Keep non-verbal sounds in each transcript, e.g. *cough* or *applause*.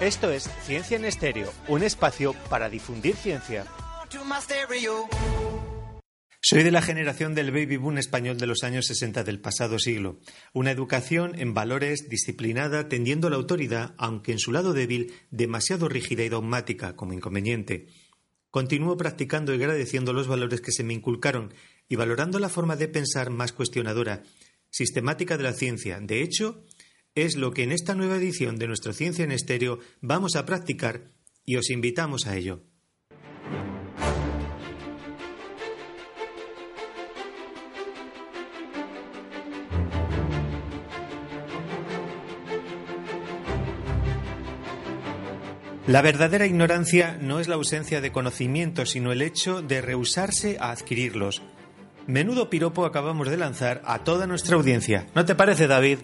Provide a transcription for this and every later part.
Esto es Ciencia en Estéreo, un espacio para difundir ciencia. Soy de la generación del baby boom español de los años 60 del pasado siglo. Una educación en valores disciplinada, tendiendo a la autoridad, aunque en su lado débil, demasiado rígida y dogmática como inconveniente. Continúo practicando y agradeciendo los valores que se me inculcaron y valorando la forma de pensar más cuestionadora, sistemática de la ciencia. De hecho, es lo que en esta nueva edición de nuestra Ciencia en Estéreo vamos a practicar y os invitamos a ello. La verdadera ignorancia no es la ausencia de conocimientos, sino el hecho de rehusarse a adquirirlos. Menudo piropo acabamos de lanzar a toda nuestra audiencia. ¿No te parece, David?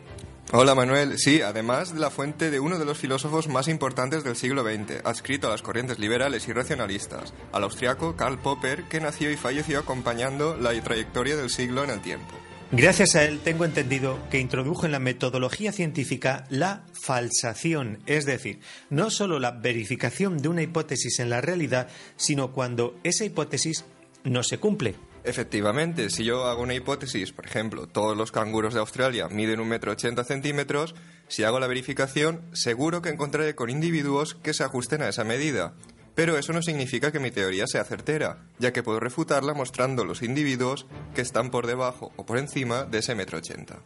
Hola Manuel, sí, además de la fuente de uno de los filósofos más importantes del siglo XX, adscrito a las corrientes liberales y racionalistas, al austriaco Karl Popper, que nació y falleció acompañando la trayectoria del siglo en el tiempo. Gracias a él tengo entendido que introdujo en la metodología científica la falsación, es decir, no solo la verificación de una hipótesis en la realidad, sino cuando esa hipótesis no se cumple. Efectivamente, si yo hago una hipótesis, por ejemplo, todos los canguros de Australia miden un metro ochenta centímetros, si hago la verificación, seguro que encontraré con individuos que se ajusten a esa medida. Pero eso no significa que mi teoría sea certera, ya que puedo refutarla mostrando los individuos que están por debajo o por encima de ese metro ochenta.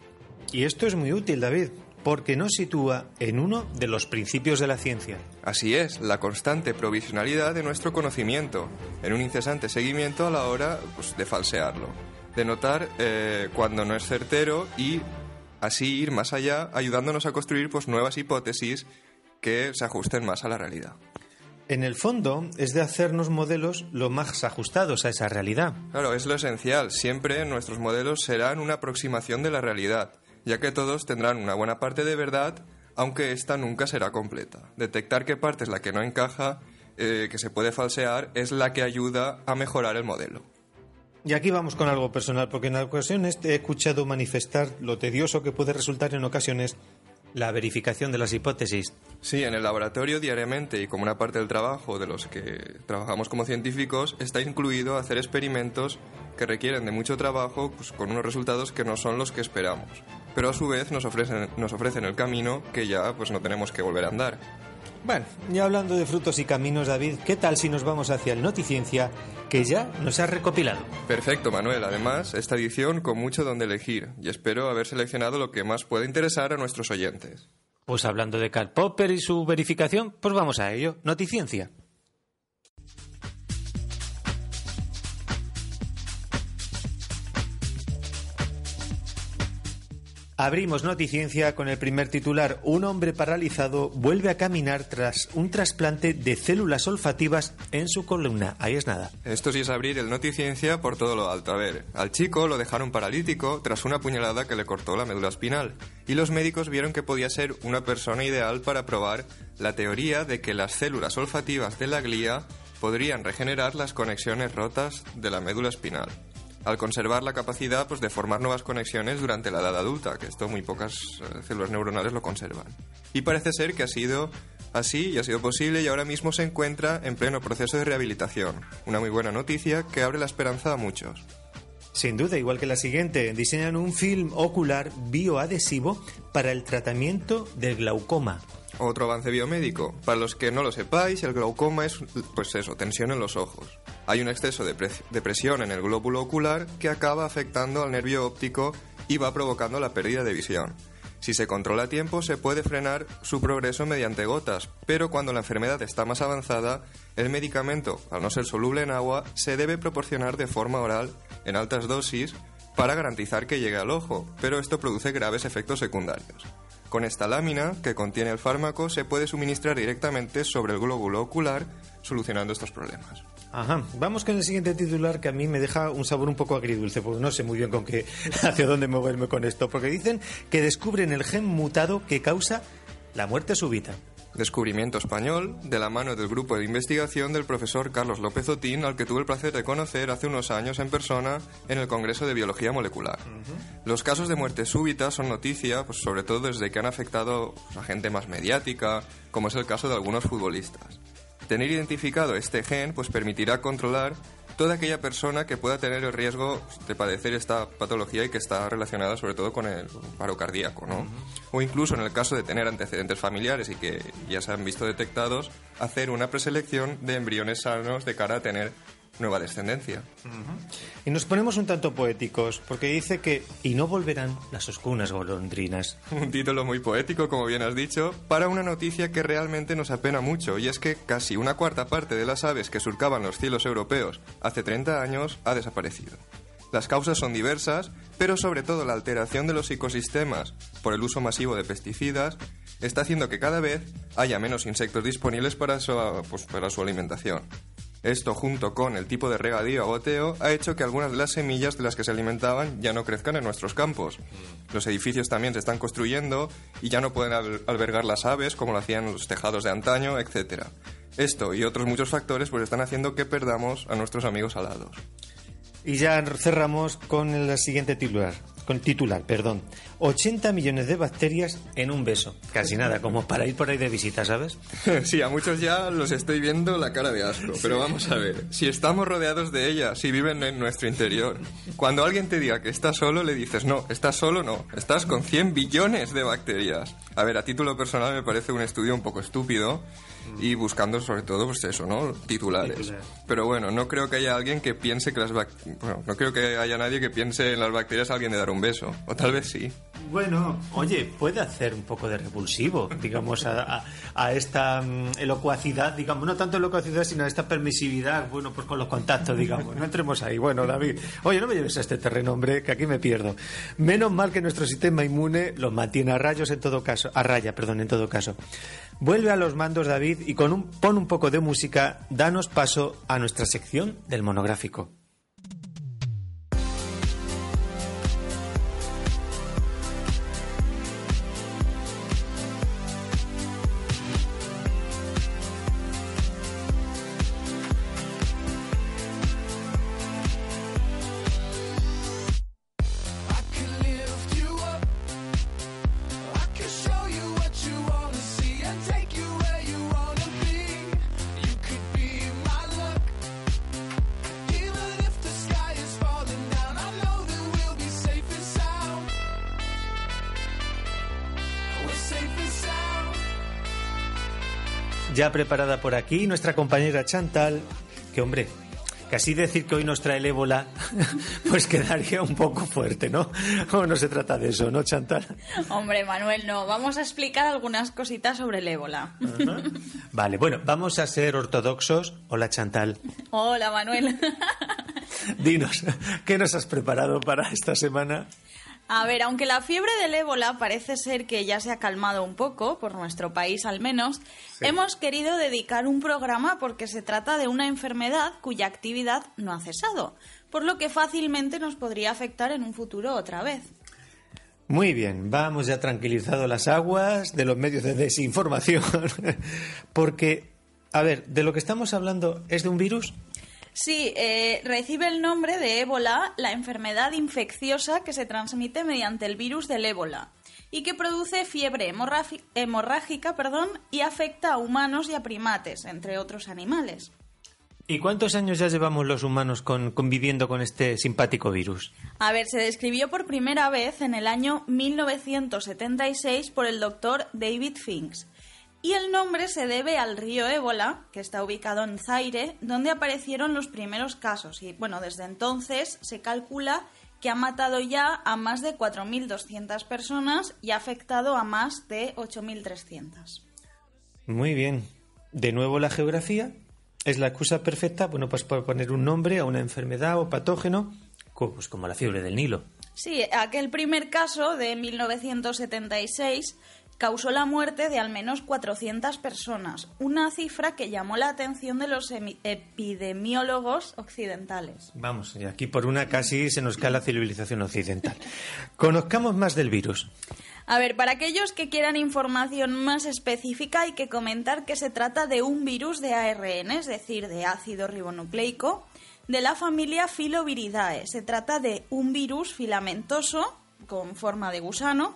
Y esto es muy útil, David, porque nos sitúa en uno de los principios de la ciencia. Así es, la constante provisionalidad de nuestro conocimiento, en un incesante seguimiento a la hora pues, de falsearlo, de notar eh, cuando no es certero y así ir más allá, ayudándonos a construir pues, nuevas hipótesis que se ajusten más a la realidad. En el fondo es de hacernos modelos lo más ajustados a esa realidad. Claro, es lo esencial. Siempre nuestros modelos serán una aproximación de la realidad ya que todos tendrán una buena parte de verdad, aunque esta nunca será completa. Detectar qué parte es la que no encaja, eh, que se puede falsear, es la que ayuda a mejorar el modelo. Y aquí vamos con algo personal, porque en ocasiones he escuchado manifestar lo tedioso que puede resultar en ocasiones la verificación de las hipótesis. Sí, en el laboratorio diariamente y como una parte del trabajo de los que trabajamos como científicos está incluido hacer experimentos que requieren de mucho trabajo pues, con unos resultados que no son los que esperamos pero a su vez nos ofrecen, nos ofrecen el camino que ya pues no tenemos que volver a andar. Bueno, ya hablando de frutos y caminos, David, ¿qué tal si nos vamos hacia el Noticiencia que ya nos ha recopilado? Perfecto, Manuel. Además, esta edición con mucho donde elegir y espero haber seleccionado lo que más puede interesar a nuestros oyentes. Pues hablando de Karl Popper y su verificación, pues vamos a ello. Noticiencia. Abrimos Noticiencia con el primer titular. Un hombre paralizado vuelve a caminar tras un trasplante de células olfativas en su columna. Ahí es nada. Esto sí es abrir el Noticiencia por todo lo alto. A ver, al chico lo dejaron paralítico tras una puñalada que le cortó la médula espinal. Y los médicos vieron que podía ser una persona ideal para probar la teoría de que las células olfativas de la glía podrían regenerar las conexiones rotas de la médula espinal al conservar la capacidad pues, de formar nuevas conexiones durante la edad adulta, que esto muy pocas eh, células neuronales lo conservan. Y parece ser que ha sido así y ha sido posible y ahora mismo se encuentra en pleno proceso de rehabilitación. Una muy buena noticia que abre la esperanza a muchos. Sin duda, igual que la siguiente, diseñan un film ocular bioadhesivo para el tratamiento del glaucoma. Otro avance biomédico. Para los que no lo sepáis, el glaucoma es, pues eso, tensión en los ojos. Hay un exceso de, presión en el glóbulo ocular que acaba afectando al nervio óptico y va provocando la pérdida de visión. Si se controla a tiempo, se puede frenar su progreso mediante gotas, pero cuando la enfermedad está más avanzada, el medicamento, al no ser soluble en agua, se debe proporcionar de forma oral en altas dosis para garantizar que llegue al ojo, pero esto produce graves efectos secundarios. Con esta lámina, que contiene el fármaco, se puede suministrar directamente sobre el glóbulo ocular, solucionando estos problemas. Ajá. Vamos con el siguiente titular que a mí me deja un sabor un poco agridulce, porque no sé muy bien con qué, *laughs* hacia dónde moverme con esto, porque dicen que descubren el gen mutado que causa la muerte súbita. Descubrimiento español de la mano del grupo de investigación del profesor Carlos López Otín, al que tuve el placer de conocer hace unos años en persona en el Congreso de Biología Molecular. Los casos de muerte súbita son noticia, pues, sobre todo desde que han afectado a gente más mediática, como es el caso de algunos futbolistas. Tener identificado este gen pues permitirá controlar toda aquella persona que pueda tener el riesgo de padecer esta patología y que está relacionada sobre todo con el paro cardíaco, ¿no? O incluso en el caso de tener antecedentes familiares y que ya se han visto detectados, hacer una preselección de embriones sanos de cara a tener nueva descendencia. Y nos ponemos un tanto poéticos, porque dice que y no volverán las oscuras golondrinas. *laughs* Un título muy poético, como bien has dicho, para una noticia que realmente nos apena mucho, y es que casi una cuarta parte de las aves que surcaban los cielos europeos hace 30 años ha desaparecido. Las causas son diversas, pero sobre todo la alteración de los ecosistemas por el uso masivo de pesticidas está haciendo que cada vez haya menos insectos disponibles para su, pues, para su alimentación. Esto, junto con el tipo de regadío a goteo, ha hecho que algunas de las semillas de las que se alimentaban ya no crezcan en nuestros campos. Los edificios también se están construyendo y ya no pueden albergar las aves como lo hacían los tejados de antaño, etc. Esto y otros muchos factores pues están haciendo que perdamos a nuestros amigos alados. Y ya cerramos con el siguiente titular con titular, perdón. 80 millones de bacterias en un beso. Casi nada, como para ir por ahí de visita, ¿sabes? *laughs* Sí, a muchos ya los estoy viendo la cara de asco. Pero vamos a ver, si estamos rodeados de ellas, si viven en nuestro interior, cuando alguien te diga que estás solo, le dices, no, estás solo, no, estás con 100 billones de bacterias. A ver, a título personal me parece un estudio un poco estúpido y buscando sobre todo pues eso, ¿no? Titulares. Pero bueno, no creo que haya alguien que piense que las bueno, no creo que haya nadie que piense en las bacterias a alguien de dar un beso, o tal vez sí. Bueno, oye, puede hacer un poco de repulsivo, digamos, a, a, esta mm, elocuacidad, digamos, no tanto elocuacidad, sino a esta permisividad, bueno, pues con los contactos, digamos. No entremos ahí. Bueno, David, oye, no me lleves a este terreno, hombre, que aquí me pierdo. Menos mal que nuestro sistema inmune los mantiene a rayos en todo caso, a raya, perdón, en todo caso. Vuelve a los mandos, David, y con un, pon un poco de música, danos paso a nuestra sección del monográfico. Ya preparada por aquí nuestra compañera Chantal, que hombre, casi decir que hoy nos trae el ébola, *laughs* pues quedaría un poco fuerte, ¿no? O no se trata de eso, ¿no, Chantal? Hombre, Manuel, no. Vamos a explicar algunas cositas sobre el ébola. Vale, bueno, vamos a ser ortodoxos. Hola, Chantal. Hola, Manuel. Dinos, ¿qué nos has preparado para esta semana? A ver, aunque la fiebre del ébola parece ser que ya se ha calmado un poco, por nuestro país al menos, hemos querido dedicar un programa porque se trata de una enfermedad cuya actividad no ha cesado, por lo que fácilmente nos podría afectar en un futuro otra vez. Muy bien, vamos ya tranquilizado las aguas de los medios de desinformación, *laughs* porque, a ver, de lo que estamos hablando es de un virus Sí, eh, recibe el nombre de ébola, la enfermedad infecciosa que se transmite mediante el virus del ébola y que produce fiebre hemorrágica perdón, y afecta a humanos y a primates, entre otros animales. ¿Y cuántos años ya llevamos los humanos conviviendo con este simpático virus? A ver, se describió por primera vez en el año 1976 por el doctor David Finks y el nombre se debe al río Ébola, que está ubicado en Zaire, donde aparecieron los primeros casos. Y bueno, desde entonces se calcula que ha matado ya a más de 4.200 personas y ha afectado a más de 8.300. Muy bien. De nuevo la geografía es la excusa perfecta, bueno, pues para poner un nombre a una enfermedad o patógeno pues como la fiebre del Nilo. Sí, aquel primer caso de 1976 causó la muerte de al menos 400 personas, una cifra que llamó la atención de los epidemiólogos occidentales. Vamos, y aquí por una casi se nos cae la civilización occidental. Conozcamos más del virus. A ver, para aquellos que quieran información más específica hay que comentar que se trata de un virus de ARN, es decir, de ácido ribonucleico, de la familia Filoviridae. Se trata de un virus filamentoso con forma de gusano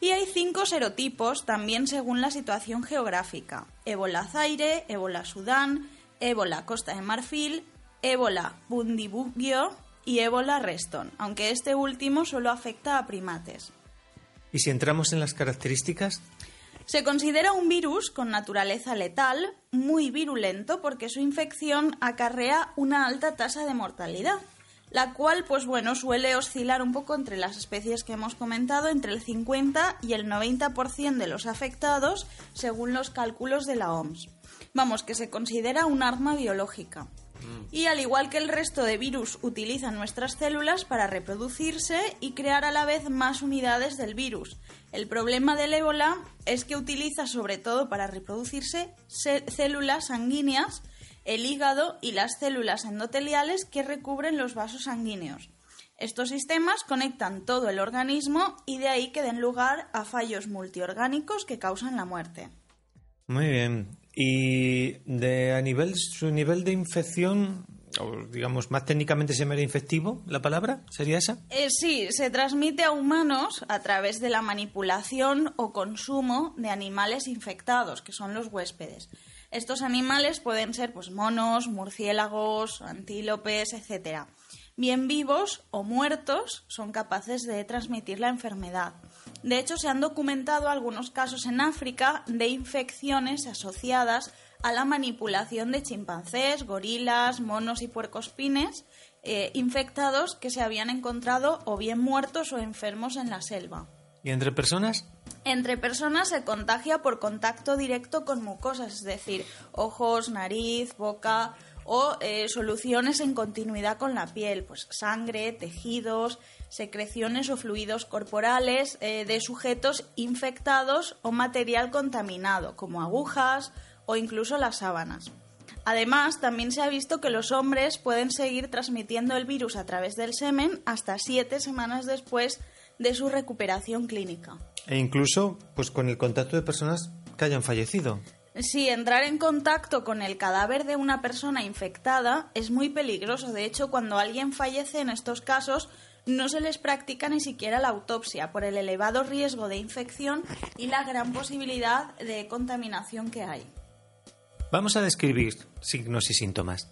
y hay cinco serotipos también según la situación geográfica. Ébola Zaire, ébola Sudán, ébola Costa de Marfil, ébola Bundibugyo y ébola Reston, aunque este último solo afecta a primates. ¿Y si entramos en las características? Se considera un virus con naturaleza letal, muy virulento porque su infección acarrea una alta tasa de mortalidad, la cual, pues bueno, suele oscilar un poco entre las especies que hemos comentado, entre el 50 y el 90% de los afectados, según los cálculos de la OMS. Vamos, que se considera un arma biológica. Y al igual que el resto de virus, utilizan nuestras células para reproducirse y crear a la vez más unidades del virus. El problema del ébola es que utiliza sobre todo para reproducirse células sanguíneas, el hígado y las células endoteliales que recubren los vasos sanguíneos. Estos sistemas conectan todo el organismo y de ahí que den lugar a fallos multiorgánicos que causan la muerte. Muy bien. Y de a nivel su nivel de infección, o digamos más técnicamente se llama infectivo, la palabra sería esa. Eh, sí, se transmite a humanos a través de la manipulación o consumo de animales infectados, que son los huéspedes. Estos animales pueden ser pues monos, murciélagos, antílopes, etcétera. Bien vivos o muertos son capaces de transmitir la enfermedad. De hecho, se han documentado algunos casos en África de infecciones asociadas a la manipulación de chimpancés, gorilas, monos y puercospines eh, infectados que se habían encontrado o bien muertos o enfermos en la selva. ¿Y entre personas? Entre personas se contagia por contacto directo con mucosas, es decir, ojos, nariz, boca o eh, soluciones en continuidad con la piel, pues sangre, tejidos, secreciones o fluidos corporales eh, de sujetos infectados o material contaminado, como agujas o incluso las sábanas. Además, también se ha visto que los hombres pueden seguir transmitiendo el virus a través del semen hasta siete semanas después de su recuperación clínica. E incluso, pues con el contacto de personas que hayan fallecido. Sí, entrar en contacto con el cadáver de una persona infectada es muy peligroso. De hecho, cuando alguien fallece en estos casos, no se les practica ni siquiera la autopsia por el elevado riesgo de infección y la gran posibilidad de contaminación que hay. Vamos a describir signos y síntomas.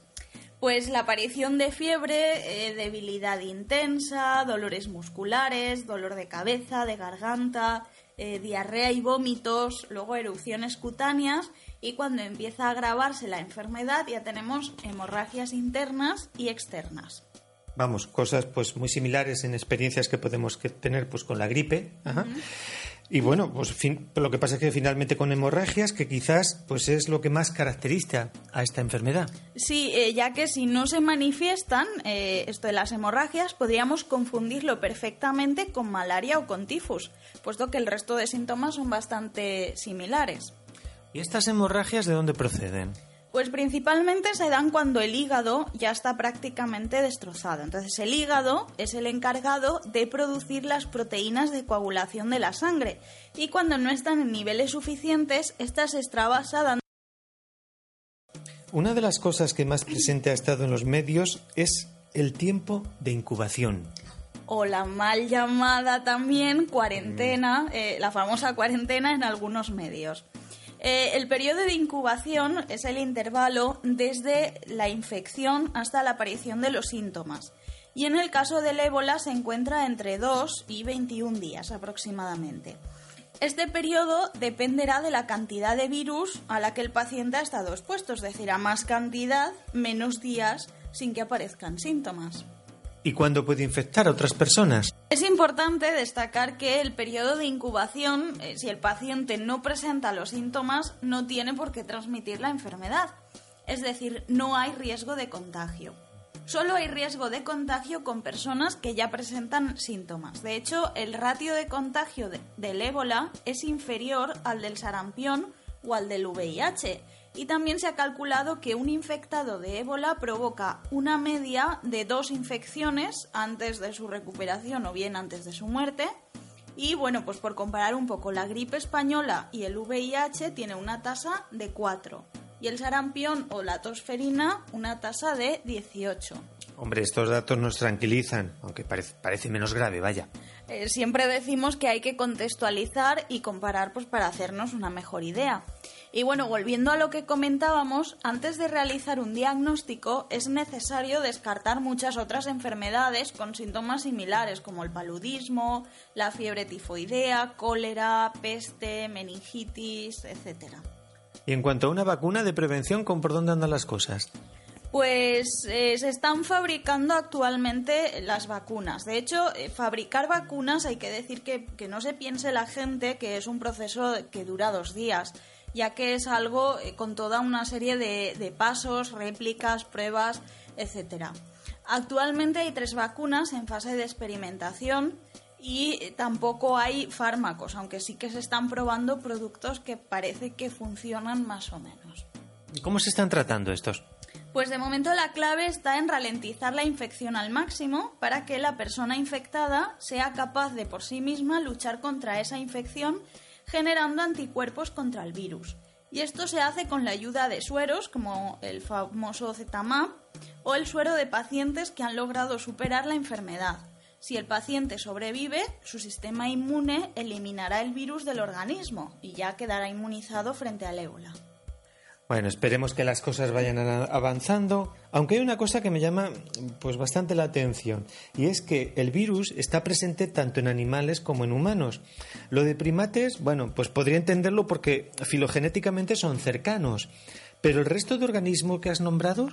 Pues la aparición de fiebre, eh, debilidad intensa, dolores musculares, dolor de cabeza, de garganta, eh, diarrea y vómitos, luego erupciones cutáneas y cuando empieza a agravarse la enfermedad ya tenemos hemorragias internas y externas. Vamos, cosas pues muy similares en experiencias que podemos tener pues con la gripe. Y bueno, pues lo que pasa es que finalmente con hemorragias, que quizás pues es lo que más caracteriza a esta enfermedad. Sí, eh, ya que si no se manifiestan eh, esto de las hemorragias, podríamos confundirlo perfectamente con malaria o con tifus, puesto que el resto de síntomas son bastante similares. ¿Y estas hemorragias de dónde proceden? Pues principalmente se dan cuando el hígado ya está prácticamente destrozado. Entonces el hígado es el encargado de producir las proteínas de coagulación de la sangre y cuando no están en niveles suficientes, estas se extravasan. Una de las cosas que más presente ha estado en los medios es el tiempo de incubación. O la mal llamada también cuarentena, eh, la famosa cuarentena en algunos medios. Eh, el periodo de incubación es el intervalo desde la infección hasta la aparición de los síntomas. Y en el caso del ébola se encuentra entre 2 y 21 días aproximadamente. Este periodo dependerá de la cantidad de virus a la que el paciente ha estado expuesto, es decir, a más cantidad, menos días sin que aparezcan síntomas. ¿Y cuándo puede infectar a otras personas? Es importante destacar que el periodo de incubación, eh, si el paciente no presenta los síntomas, no tiene por qué transmitir la enfermedad. Es decir, no hay riesgo de contagio. Solo hay riesgo de contagio con personas que ya presentan síntomas. De hecho, el ratio de contagio del ébola es inferior al del sarampión o al del VIH. Y también se ha calculado que un infectado de ébola provoca una media de dos infecciones antes de su recuperación o bien antes de su muerte. Y bueno, pues por comparar un poco, la gripe española y el VIH tiene una tasa de 4 y el sarampión o la tosferina una tasa de 18. Hombre, estos datos nos tranquilizan, aunque parece, menos grave, vaya. Eh, siempre decimos que hay que contextualizar y comparar pues, para hacernos una mejor idea. Y bueno, volviendo a lo que comentábamos, antes de realizar un diagnóstico es necesario descartar muchas otras enfermedades con síntomas similares como el paludismo, la fiebre tifoidea, cólera, peste, meningitis, etc. Y en cuanto a una vacuna de prevención, por dónde andan las cosas? Pues eh, se están fabricando actualmente las vacunas. De hecho, eh, fabricar vacunas hay que decir que, no se piense la gente que es un proceso que dura dos días, ya que es algo eh, con toda una serie de, de pasos, réplicas, pruebas, etcétera. Actualmente hay tres vacunas en fase de experimentación y tampoco hay fármacos, aunque sí que se están probando productos que parece que funcionan más o menos. ¿Cómo se están tratando estos? Pues de momento la clave está en ralentizar la infección al máximo para que la persona infectada sea capaz de por sí misma luchar contra esa infección generando anticuerpos contra el virus. Y esto se hace con la ayuda de sueros como el famoso ZMAP o el suero de pacientes que han logrado superar la enfermedad. Si el paciente sobrevive, su sistema inmune eliminará el virus del organismo y ya quedará inmunizado frente al ébola. Bueno, esperemos que las cosas vayan avanzando, aunque hay una cosa que me llama pues bastante la atención y es que el virus está presente tanto en animales como en humanos. Lo de primates, bueno, pues podría entenderlo porque filogenéticamente son cercanos, pero el resto de organismos que has nombrado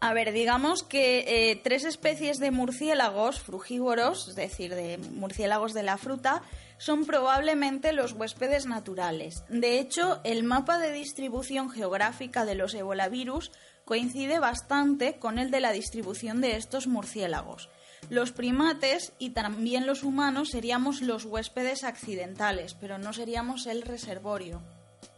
a ver, digamos que eh, tres especies de murciélagos frugívoros, es decir, de murciélagos de la fruta, son probablemente los huéspedes naturales. De hecho, el mapa de distribución geográfica de los ebolavirus coincide bastante con el de la distribución de estos murciélagos. Los primates y también los humanos seríamos los huéspedes accidentales, pero no seríamos el reservorio.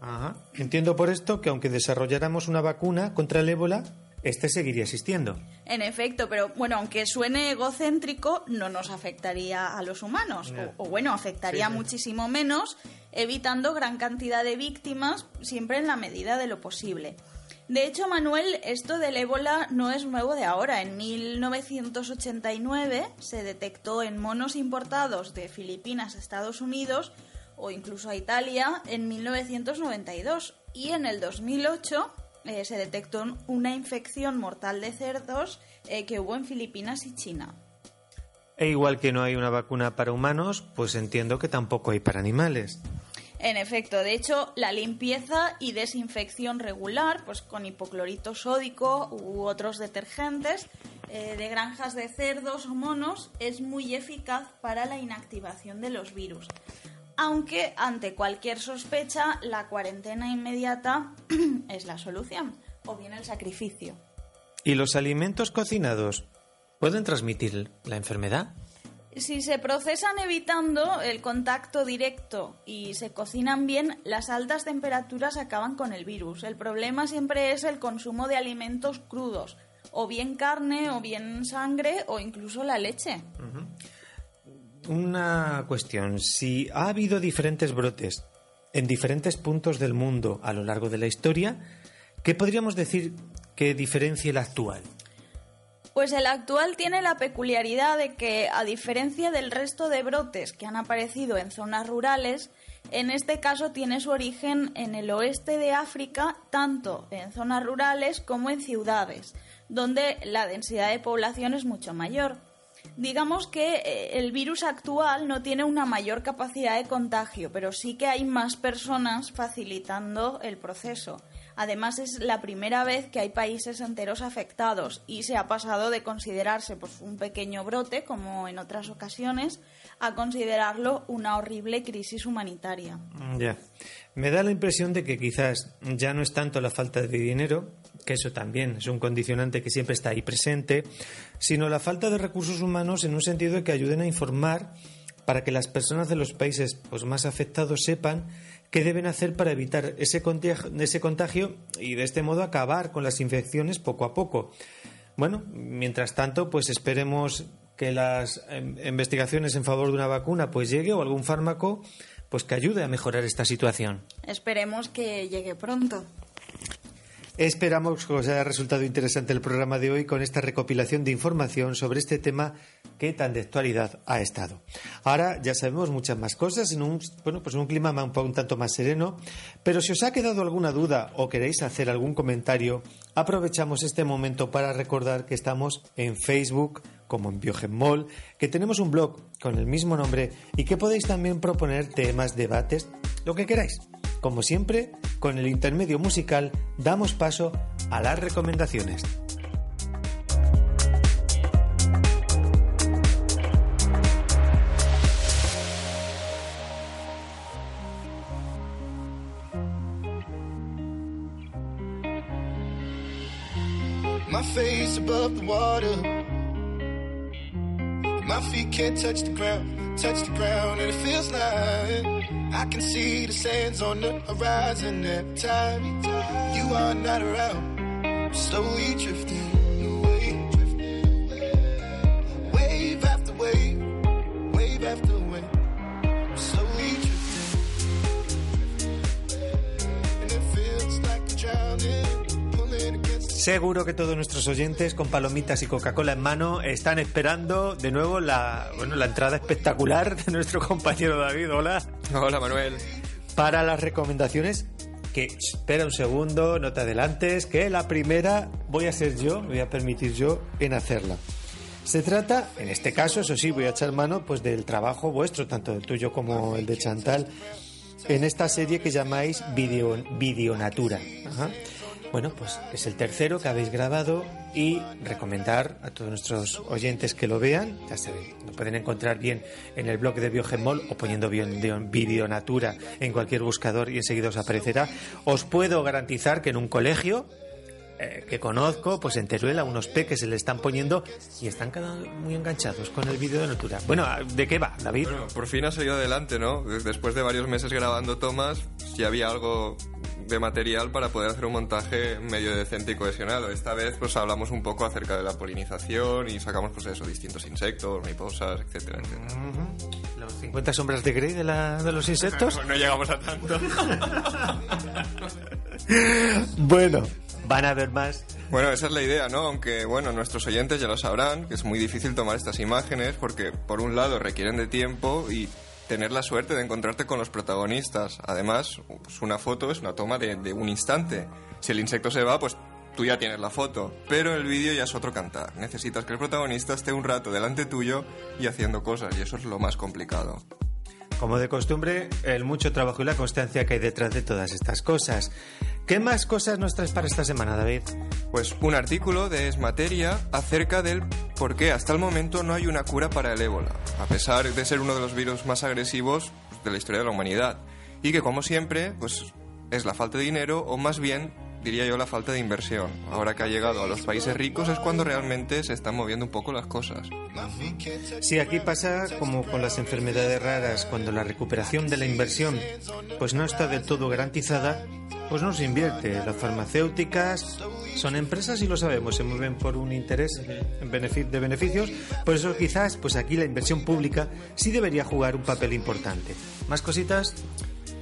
Ajá. Entiendo por esto que aunque desarrolláramos una vacuna contra el ébola, este seguiría existiendo. En efecto, pero bueno, aunque suene egocéntrico, no nos afectaría a los humanos. O, bueno, afectaría muchísimo menos, evitando gran cantidad de víctimas, siempre en la medida de lo posible. De hecho, Manuel, esto del ébola no es nuevo de ahora. En 1989 se detectó en monos importados de Filipinas a Estados Unidos o incluso a Italia en 1992 y en el 2008 eh, se detectó una infección mortal de cerdos eh, que hubo en Filipinas y China. E igual que no hay una vacuna para humanos, pues entiendo que tampoco hay para animales. En efecto, de hecho, la limpieza y desinfección regular, pues con hipoclorito sódico u otros detergentes eh, de granjas de cerdos o monos, es muy eficaz para la inactivación de los virus aunque ante cualquier sospecha la cuarentena inmediata *clears throat* es la solución, o bien el sacrificio. ¿Y los alimentos cocinados pueden transmitir la enfermedad? Si se procesan evitando el contacto directo y se cocinan bien, las altas temperaturas acaban con el virus. El problema siempre es el consumo de alimentos crudos, o bien carne, o bien sangre, o incluso la leche una cuestión. Si ha habido diferentes brotes en diferentes puntos del mundo a lo largo de la historia, ¿qué podríamos decir que diferencia el actual? Pues el actual tiene la peculiaridad de que, a diferencia del resto de brotes que han aparecido en zonas rurales, en este caso tiene su origen en el oeste de África, tanto en zonas rurales como en ciudades, donde la densidad de población es mucho mayor digamos que eh, el virus actual no tiene una mayor capacidad de contagio, pero sí que hay más personas facilitando el proceso. Además es la primera vez que hay países enteros afectados y se ha pasado de considerarse pues, un pequeño brote, como en otras ocasiones, a considerarlo una horrible crisis humanitaria. Ya. Me da la impresión de que quizás ya no es tanto la falta de dinero, que eso también es un condicionante que siempre está ahí presente, sino la falta de recursos humanos en un sentido de que ayuden a informar para que las personas de los países pues, más afectados sepan qué deben hacer para evitar ese contagio, ese contagio y de este modo acabar con las infecciones poco a poco. Bueno, mientras tanto, pues esperemos que las em, investigaciones en favor de una vacuna pues llegue o algún fármaco pues que ayude a mejorar esta situación. Esperemos que llegue pronto. Esperamos que os haya resultado interesante el programa de hoy con esta recopilación de información sobre este tema que tan de actualidad ha estado. Ahora ya sabemos muchas más cosas en un, bueno, pues en un clima un, tanto más sereno, pero si os ha quedado alguna duda o queréis hacer algún comentario, aprovechamos este momento para recordar que estamos en Facebook como en Biogenmol, que tenemos un blog con el mismo nombre y que podéis también proponer temas, debates, lo que queráis. Como siempre, con el intermedio musical damos paso a las recomendaciones. My face above the water. My feet can't touch the ground, touch the ground, and it feels like I can see the sands on the horizon every time you are not around. Slowly drifting Seguro que todos nuestros oyentes con palomitas y Coca-Cola en mano están esperando de nuevo la, bueno, la entrada espectacular de nuestro compañero David. Hola. Hola Manuel. Para las recomendaciones, que espera un segundo, no te adelantes, que la primera voy a ser yo, voy a permitir yo en hacerla. Se trata, en este caso, eso sí, voy a echar mano pues del trabajo vuestro, tanto el tuyo como el de Chantal, en esta serie que llamáis Video, Videonatura. Ajá. Bueno, pues es el tercero que habéis grabado y recomendar a todos nuestros oyentes que lo vean. Ya sabéis, lo pueden encontrar bien en el blog de Biogemol o poniendo Videonatura en cualquier buscador y enseguida os aparecerá. Os puedo garantizar que en un colegio eh, que conozco, pues en Teruel a unos peques se le están poniendo y están cada muy enganchados con el vídeo de Natura. Bueno, ¿de qué va, David? Bueno, por fin ha salido adelante, ¿no? Después de varios meses grabando tomas, ya había algo de material para poder hacer un montaje medio decente y cohesionado. Esta vez pues hablamos un poco acerca de la polinización y sacamos pues eso, distintos insectos, mariposas, etcétera, etcétera. Uh -huh. Los 50 sombras de Grey de, la, de los *laughs* insectos. no, no llegamos a tanto. *laughs* bueno, van a ver más. Bueno, esa es la idea, ¿no? Aunque, bueno, nuestros oyentes ya lo sabrán, que es muy difícil tomar estas imágenes porque, por un lado, requieren de tiempo y tener la suerte de encontrarte con los protagonistas. Además, pues una foto es una toma de, de, un instante. Si el insecto se va, pues tú ya tienes la foto. Pero el vídeo ya es otro cantar. Necesitas que el protagonista esté un rato delante tuyo y haciendo cosas, y eso es lo más complicado. Como de costumbre, el mucho trabajo y la constancia que hay detrás de todas estas cosas. ¿Qué más cosas nos traes para esta semana, David? Pues un artículo de Esmateria acerca del por qué hasta el momento no hay una cura para el ébola, a pesar de ser uno de los virus más agresivos de la historia de la humanidad. Y que, como siempre, pues es la falta de dinero o más bien diría yo la falta de inversión. Ahora que ha llegado a los países ricos es cuando realmente se están moviendo un poco las cosas. Sí, aquí pasa como con las enfermedades raras, cuando la recuperación de la inversión pues no está del todo garantizada, pues no se invierte. Las farmacéuticas son empresas y lo sabemos, se mueven por un interés de beneficios, por eso quizás pues aquí la inversión pública sí debería jugar un papel importante. ¿Más cositas?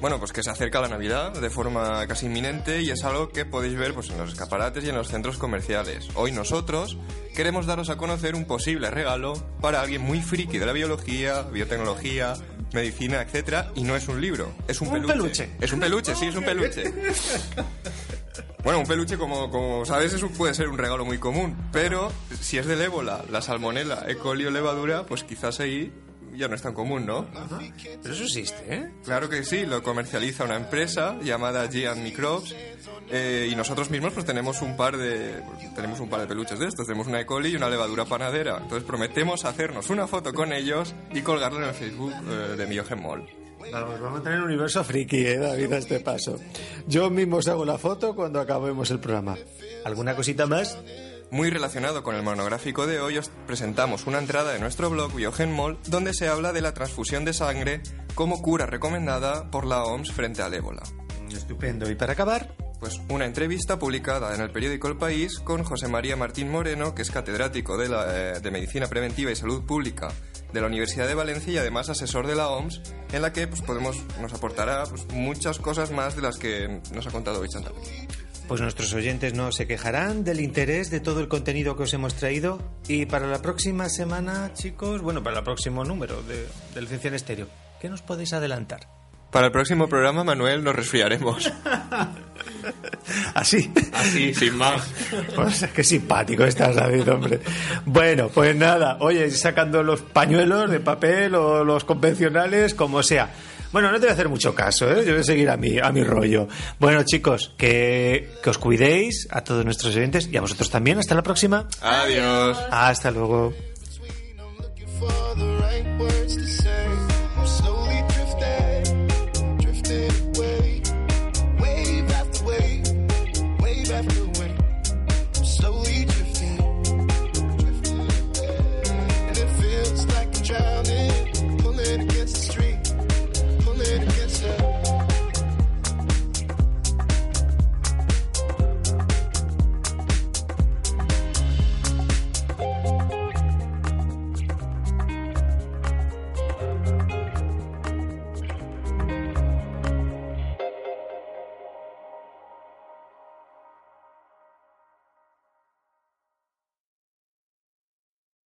Bueno, pues que se acerca la Navidad de forma casi inminente y es algo que podéis ver pues, en los escaparates y en los centros comerciales. Hoy nosotros queremos daros a conocer un posible regalo para alguien muy friki de la biología, biotecnología, medicina, etcétera, y no es un libro, es un, un peluche. peluche. Es un peluche, sí, es un peluche. *laughs* Bueno, un peluche, como, como sabes, eso puede ser un regalo muy común, pero si es del ébola, la salmonela, E. coli o levadura, pues quizás ahí ya no es tan común, ¿no? Ajá. Pero eso existe, ¿eh? Claro que sí, lo comercializa una empresa llamada Giant Microbes eh, y nosotros mismos pues tenemos un par de tenemos un par de peluches de estos, tenemos una E. coli y una levadura panadera. Entonces prometemos hacernos una foto con ellos y colgarla en el Facebook eh, de Biogemol. Vamos, vamos a tener un universo friki, ¿eh, David, a este paso. Yo mismo os hago la foto cuando acabemos el programa. ¿Alguna cosita más? Muy relacionado con el monográfico de hoy, os presentamos una entrada de nuestro blog Biogenmol donde se habla de la transfusión de sangre como cura recomendada por la OMS frente al ébola. Estupendo. Y para acabar, pues una entrevista publicada en el periódico El País con José María Martín Moreno, que es catedrático de, la, eh, de Medicina Preventiva y Salud Pública de la Universidad de Valencia y además asesor de la OMS, en la que pues, podemos, nos aportará pues, muchas cosas más de las que nos ha contado hoy Chantal. Pues nuestros oyentes no se quejarán del interés de todo el contenido que os hemos traído. Y para la próxima semana, chicos, bueno, para el próximo número de, de Licencia en Estéreo, ¿qué nos podéis adelantar? Para el próximo programa, Manuel, nos resfriaremos. *laughs* Así. Así, sin más. Pues qué simpático estás, David, hombre. Bueno, pues nada, oye, sacando los pañuelos de papel o los convencionales, como sea. Bueno, no te voy a hacer mucho caso, ¿eh? Yo voy a seguir a mi, a mi rollo. Bueno, chicos, que, que os cuidéis, a todos nuestros oyentes y a vosotros también. Hasta la próxima. Adiós. Hasta luego.